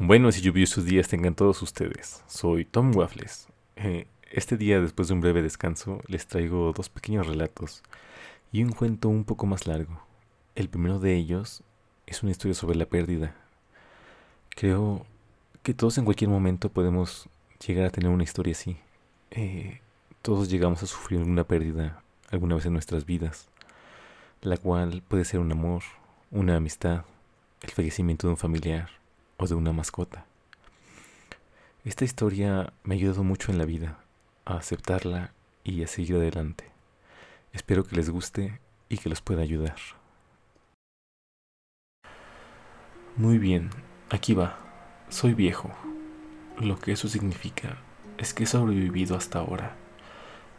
Buenos y lluviosos días tengan todos ustedes. Soy Tom Waffles. Eh, este día, después de un breve descanso, les traigo dos pequeños relatos y un cuento un poco más largo. El primero de ellos es una historia sobre la pérdida. Creo que todos en cualquier momento podemos llegar a tener una historia así. Eh, todos llegamos a sufrir una pérdida alguna vez en nuestras vidas, la cual puede ser un amor, una amistad, el fallecimiento de un familiar o de una mascota. Esta historia me ha ayudado mucho en la vida, a aceptarla y a seguir adelante. Espero que les guste y que los pueda ayudar. Muy bien, aquí va. Soy viejo. Lo que eso significa es que he sobrevivido hasta ahora.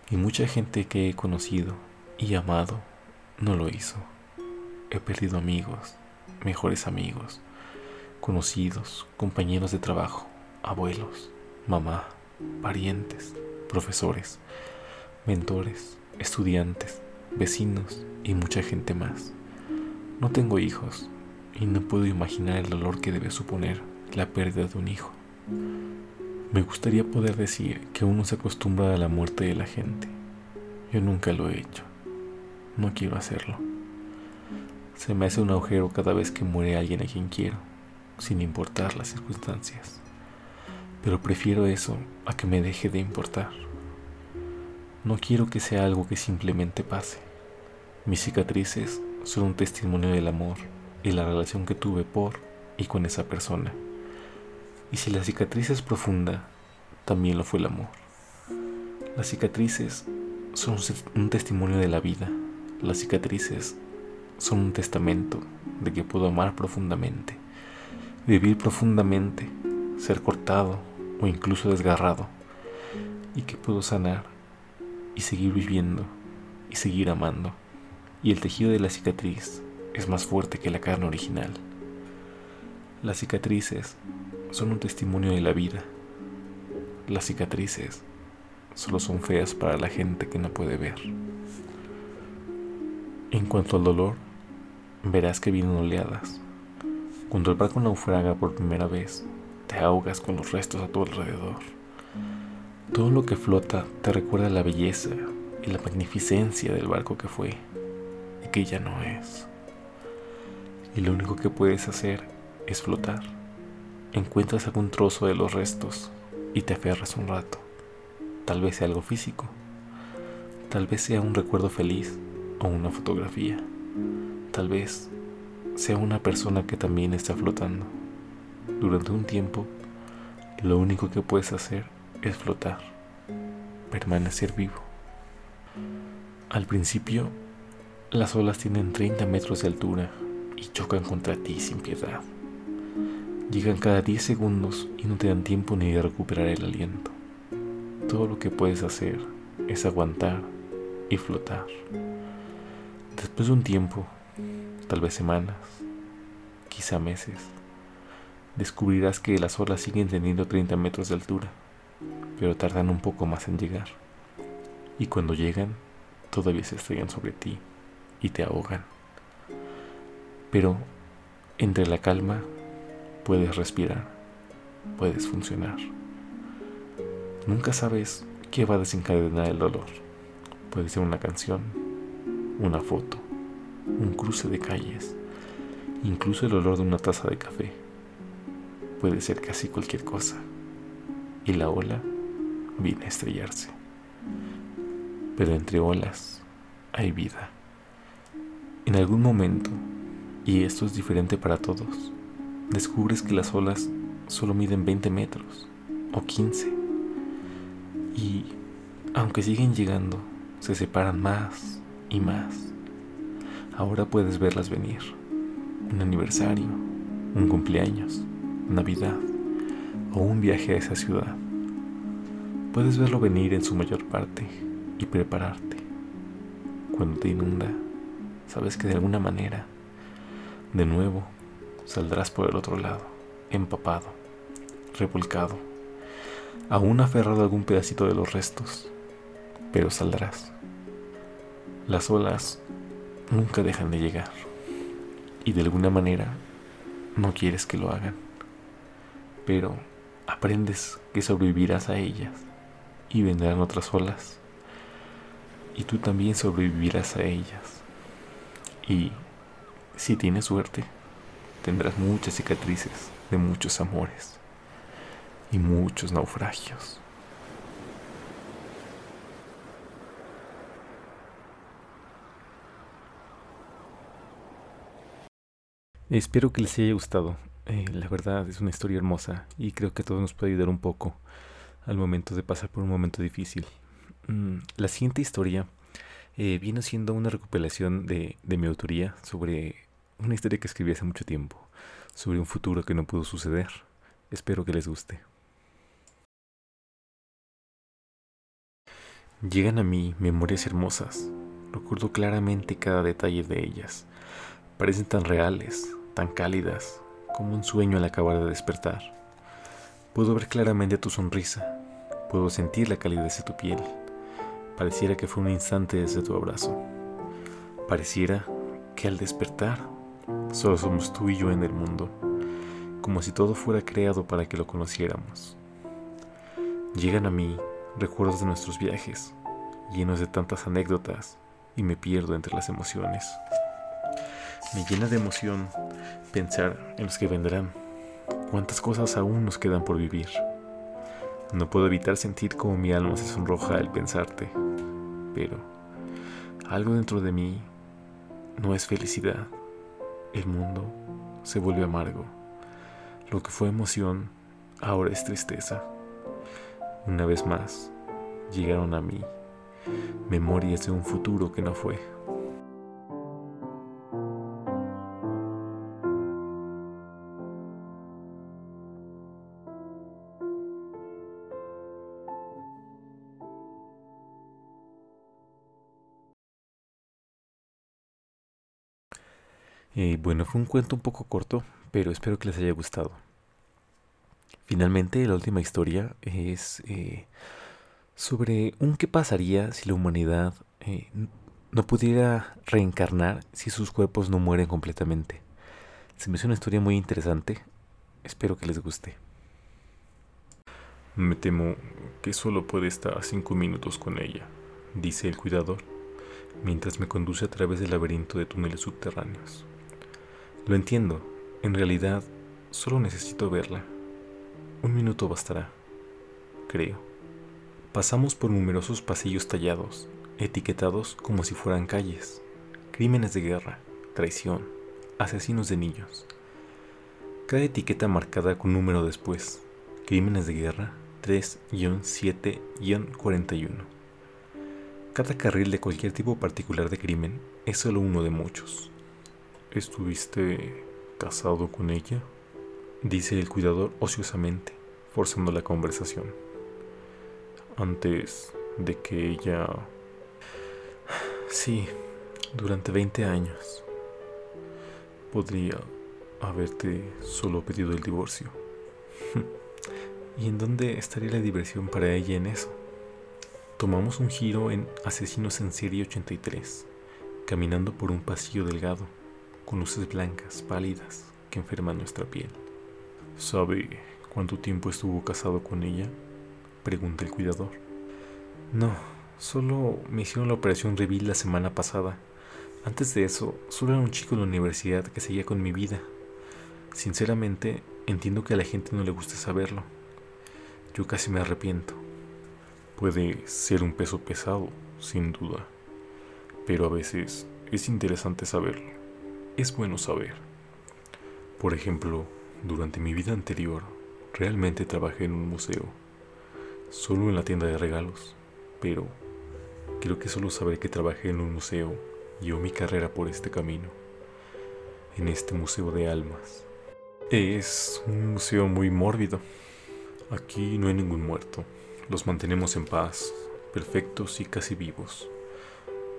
Y mucha gente que he conocido y amado no lo hizo. He perdido amigos, mejores amigos, conocidos, compañeros de trabajo, abuelos, mamá, parientes, profesores, mentores, estudiantes, vecinos y mucha gente más. No tengo hijos y no puedo imaginar el dolor que debe suponer la pérdida de un hijo. Me gustaría poder decir que uno se acostumbra a la muerte de la gente. Yo nunca lo he hecho. No quiero hacerlo. Se me hace un agujero cada vez que muere alguien a quien quiero sin importar las circunstancias. Pero prefiero eso a que me deje de importar. No quiero que sea algo que simplemente pase. Mis cicatrices son un testimonio del amor y la relación que tuve por y con esa persona. Y si la cicatriz es profunda, también lo fue el amor. Las cicatrices son un testimonio de la vida. Las cicatrices son un testamento de que puedo amar profundamente vivir profundamente, ser cortado o incluso desgarrado, y que puedo sanar y seguir viviendo y seguir amando. Y el tejido de la cicatriz es más fuerte que la carne original. Las cicatrices son un testimonio de la vida. Las cicatrices solo son feas para la gente que no puede ver. En cuanto al dolor, verás que vienen oleadas cuando el barco naufraga por primera vez, te ahogas con los restos a tu alrededor. Todo lo que flota te recuerda la belleza y la magnificencia del barco que fue y que ya no es. Y lo único que puedes hacer es flotar. Encuentras algún trozo de los restos y te aferras un rato. Tal vez sea algo físico. Tal vez sea un recuerdo feliz o una fotografía. Tal vez sea una persona que también está flotando. Durante un tiempo, lo único que puedes hacer es flotar, permanecer vivo. Al principio, las olas tienen 30 metros de altura y chocan contra ti sin piedad. Llegan cada 10 segundos y no te dan tiempo ni de recuperar el aliento. Todo lo que puedes hacer es aguantar y flotar. Después de un tiempo, tal vez semanas, quizá meses, descubrirás que las olas siguen teniendo 30 metros de altura, pero tardan un poco más en llegar. Y cuando llegan, todavía se estrellan sobre ti y te ahogan. Pero entre la calma puedes respirar, puedes funcionar. Nunca sabes qué va a desencadenar el dolor. Puede ser una canción, una foto, un cruce de calles, incluso el olor de una taza de café. Puede ser casi cualquier cosa. Y la ola viene a estrellarse. Pero entre olas hay vida. En algún momento, y esto es diferente para todos, descubres que las olas solo miden 20 metros o 15. Y aunque siguen llegando, se separan más y más Ahora puedes verlas venir. Un aniversario, un cumpleaños, Navidad o un viaje a esa ciudad. Puedes verlo venir en su mayor parte y prepararte. Cuando te inunda, sabes que de alguna manera, de nuevo, saldrás por el otro lado, empapado, revolcado, aún aferrado a algún pedacito de los restos, pero saldrás. Las olas nunca dejan de llegar. Y de alguna manera no quieres que lo hagan. pero aprendes que sobrevivirás a ellas y vendrán otras olas y tú también sobrevivirás a ellas. Y si tienes suerte, tendrás muchas cicatrices de muchos amores y muchos naufragios. Espero que les haya gustado. Eh, la verdad es una historia hermosa y creo que a todos nos puede ayudar un poco al momento de pasar por un momento difícil. Mm, la siguiente historia eh, viene siendo una recopilación de, de mi autoría sobre una historia que escribí hace mucho tiempo, sobre un futuro que no pudo suceder. Espero que les guste. Llegan a mí memorias hermosas. Recuerdo claramente cada detalle de ellas. Parecen tan reales, tan cálidas, como un sueño al acabar de despertar. Puedo ver claramente tu sonrisa, puedo sentir la calidez de tu piel. Pareciera que fue un instante desde tu abrazo. Pareciera que al despertar solo somos tú y yo en el mundo, como si todo fuera creado para que lo conociéramos. Llegan a mí recuerdos de nuestros viajes, llenos de tantas anécdotas, y me pierdo entre las emociones. Me llena de emoción pensar en los que vendrán. Cuántas cosas aún nos quedan por vivir. No puedo evitar sentir como mi alma se sonroja al pensarte, pero algo dentro de mí no es felicidad. El mundo se vuelve amargo. Lo que fue emoción ahora es tristeza. Una vez más, llegaron a mí memorias de un futuro que no fue. Eh, bueno, fue un cuento un poco corto, pero espero que les haya gustado. Finalmente, la última historia es eh, sobre un qué pasaría si la humanidad eh, no pudiera reencarnar si sus cuerpos no mueren completamente. Se me hace una historia muy interesante. Espero que les guste. Me temo que solo puede estar cinco minutos con ella, dice el cuidador, mientras me conduce a través del laberinto de túneles subterráneos. Lo entiendo. En realidad, solo necesito verla. Un minuto bastará. Creo. Pasamos por numerosos pasillos tallados, etiquetados como si fueran calles. Crímenes de guerra, traición, asesinos de niños. Cada etiqueta marcada con número después. Crímenes de guerra 3-7-41. Cada carril de cualquier tipo particular de crimen es solo uno de muchos. ¿Estuviste casado con ella? Dice el cuidador ociosamente, forzando la conversación. Antes de que ella... Sí, durante 20 años. Podría haberte solo pedido el divorcio. ¿Y en dónde estaría la diversión para ella en eso? Tomamos un giro en Asesinos en Serie 83, caminando por un pasillo delgado con luces blancas, pálidas, que enferman nuestra piel. ¿Sabe cuánto tiempo estuvo casado con ella? Pregunta el cuidador. No, solo me hicieron la operación Reveal la semana pasada. Antes de eso, solo era un chico de la universidad que seguía con mi vida. Sinceramente, entiendo que a la gente no le gusta saberlo. Yo casi me arrepiento. Puede ser un peso pesado, sin duda, pero a veces es interesante saberlo es bueno saber. Por ejemplo, durante mi vida anterior, realmente trabajé en un museo, solo en la tienda de regalos, pero creo que solo saber que trabajé en un museo llevó mi carrera por este camino, en este museo de almas. Es un museo muy mórbido. Aquí no hay ningún muerto. Los mantenemos en paz, perfectos y casi vivos.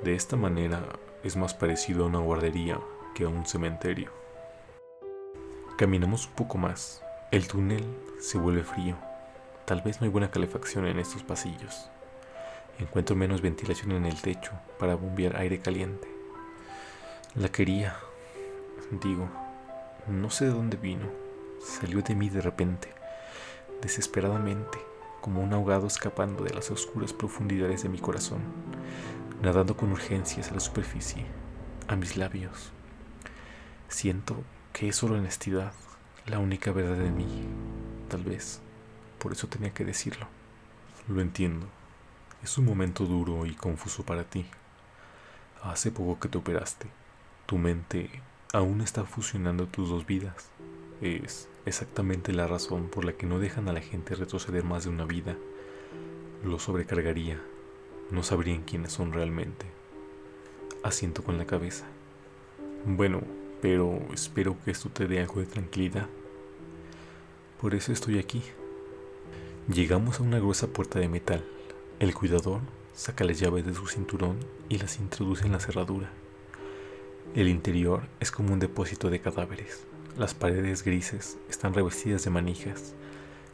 De esta manera es más parecido a una guardería que un cementerio. Caminamos un poco más. El túnel se vuelve frío. Tal vez no hay buena calefacción en estos pasillos. Encuentro menos ventilación en el techo para bombear aire caliente. La quería. Digo, no sé de dónde vino. Salió de mí de repente desesperadamente, como un ahogado escapando de las oscuras profundidades de mi corazón, nadando con urgencias a la superficie, a mis labios. Siento que es solo honestidad, la única verdad de mí, tal vez. Por eso tenía que decirlo. Lo entiendo. Es un momento duro y confuso para ti. Hace poco que te operaste. Tu mente aún está fusionando tus dos vidas. Es exactamente la razón por la que no dejan a la gente retroceder más de una vida. Lo sobrecargaría. No sabrían quiénes son realmente. Asiento con la cabeza. Bueno, pero espero que esto te dé algo de tranquilidad. Por eso estoy aquí. Llegamos a una gruesa puerta de metal. El cuidador saca las llaves de su cinturón y las introduce en la cerradura. El interior es como un depósito de cadáveres. Las paredes grises están revestidas de manijas,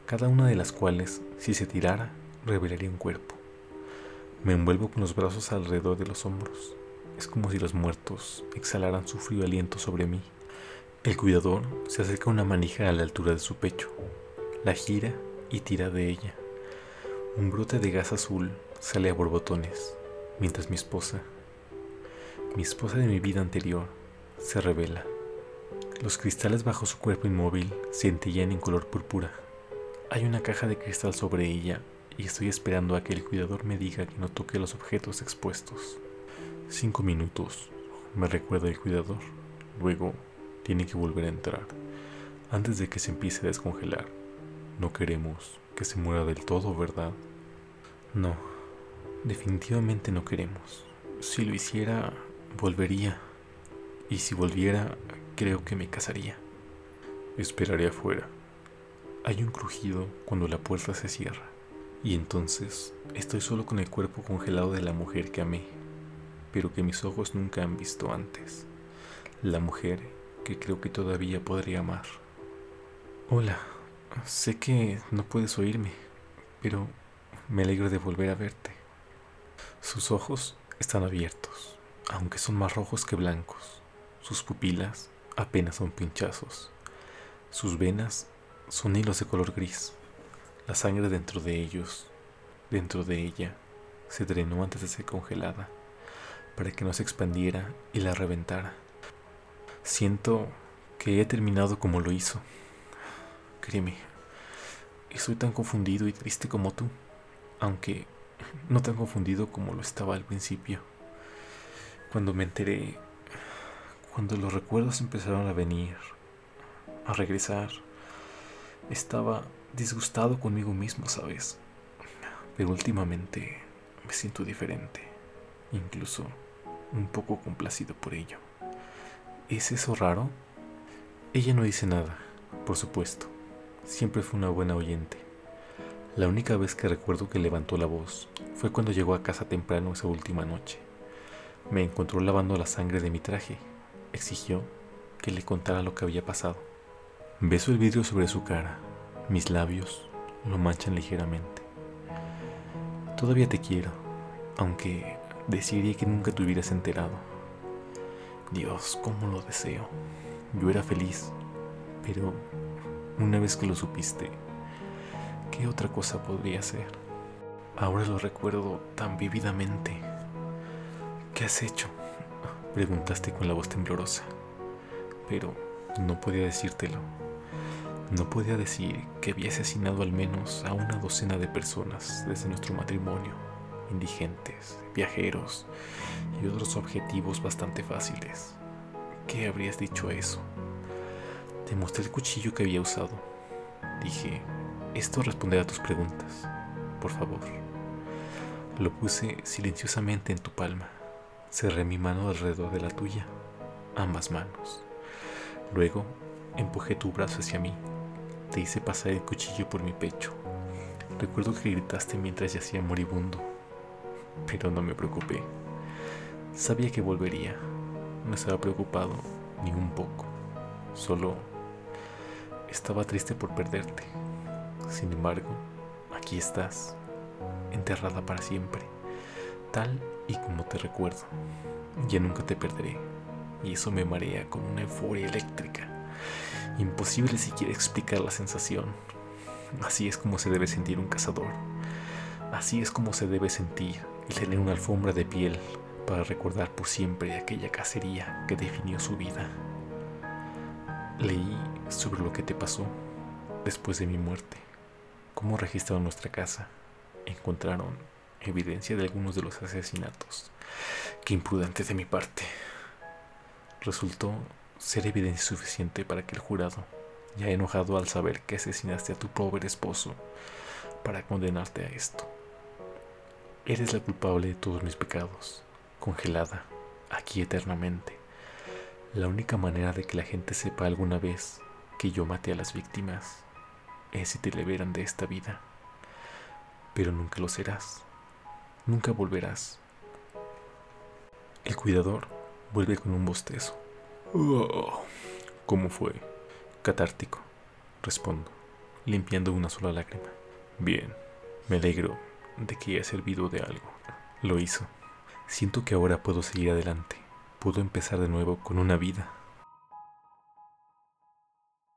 cada una de las cuales, si se tirara, revelaría un cuerpo. Me envuelvo con los brazos alrededor de los hombros. Es como si los muertos exhalaran su frío aliento sobre mí. El cuidador se acerca a una manija a la altura de su pecho, la gira y tira de ella. Un brote de gas azul sale a borbotones, mientras mi esposa, mi esposa de mi vida anterior, se revela. Los cristales bajo su cuerpo inmóvil centellan en color púrpura. Hay una caja de cristal sobre ella y estoy esperando a que el cuidador me diga que no toque los objetos expuestos. Cinco minutos, me recuerda el cuidador. Luego tiene que volver a entrar, antes de que se empiece a descongelar. No queremos que se muera del todo, ¿verdad? No, definitivamente no queremos. Si lo hiciera, volvería. Y si volviera, creo que me casaría. Esperaré afuera. Hay un crujido cuando la puerta se cierra. Y entonces estoy solo con el cuerpo congelado de la mujer que amé, pero que mis ojos nunca han visto antes. La mujer que creo que todavía podría amar. Hola, sé que no puedes oírme, pero me alegro de volver a verte. Sus ojos están abiertos, aunque son más rojos que blancos. Sus pupilas apenas son pinchazos. Sus venas son hilos de color gris. La sangre dentro de ellos, dentro de ella, se drenó antes de ser congelada, para que no se expandiera y la reventara. Siento que he terminado como lo hizo. Créeme, estoy tan confundido y triste como tú, aunque no tan confundido como lo estaba al principio. Cuando me enteré, cuando los recuerdos empezaron a venir, a regresar, estaba disgustado conmigo mismo, ¿sabes? Pero últimamente me siento diferente, incluso un poco complacido por ello. ¿Es eso raro? Ella no dice nada, por supuesto. Siempre fue una buena oyente. La única vez que recuerdo que levantó la voz fue cuando llegó a casa temprano esa última noche. Me encontró lavando la sangre de mi traje. Exigió que le contara lo que había pasado. Beso el vidrio sobre su cara mis labios lo manchan ligeramente. Todavía te quiero, aunque desearía que nunca te hubieras enterado. Dios, cómo lo deseo. Yo era feliz, pero una vez que lo supiste, ¿qué otra cosa podría ser? Ahora lo recuerdo tan vividamente. ¿Qué has hecho? Preguntaste con la voz temblorosa, pero no podía decírtelo no podía decir que había asesinado al menos a una docena de personas desde nuestro matrimonio, indigentes, viajeros y otros objetivos bastante fáciles. ¿Qué habrías dicho eso? Te mostré el cuchillo que había usado. Dije, esto responderá a tus preguntas. Por favor. Lo puse silenciosamente en tu palma. Cerré mi mano alrededor de la tuya, ambas manos. Luego empujé tu brazo hacia mí te hice pasar el cuchillo por mi pecho. Recuerdo que gritaste mientras yacía moribundo, pero no me preocupé. Sabía que volvería. No estaba preocupado ni un poco. Solo estaba triste por perderte. Sin embargo, aquí estás, enterrada para siempre, tal y como te recuerdo. Ya nunca te perderé, y eso me marea con una euforia eléctrica. Imposible siquiera explicar la sensación. Así es como se debe sentir un cazador. Así es como se debe sentir el tener una alfombra de piel para recordar por siempre aquella cacería que definió su vida. Leí sobre lo que te pasó después de mi muerte, cómo registraron nuestra casa, encontraron evidencia de algunos de los asesinatos. Qué imprudente de mi parte. Resultó ser evidencia suficiente para que el jurado, ya enojado al saber que asesinaste a tu pobre esposo, para condenarte a esto. Eres la culpable de todos mis pecados, congelada, aquí eternamente. La única manera de que la gente sepa alguna vez que yo maté a las víctimas es si te liberan de esta vida. Pero nunca lo serás. Nunca volverás. El cuidador vuelve con un bostezo. ¿Cómo fue? Catártico, respondo, limpiando una sola lágrima. Bien, me alegro de que haya servido de algo. Lo hizo. Siento que ahora puedo seguir adelante. Puedo empezar de nuevo con una vida.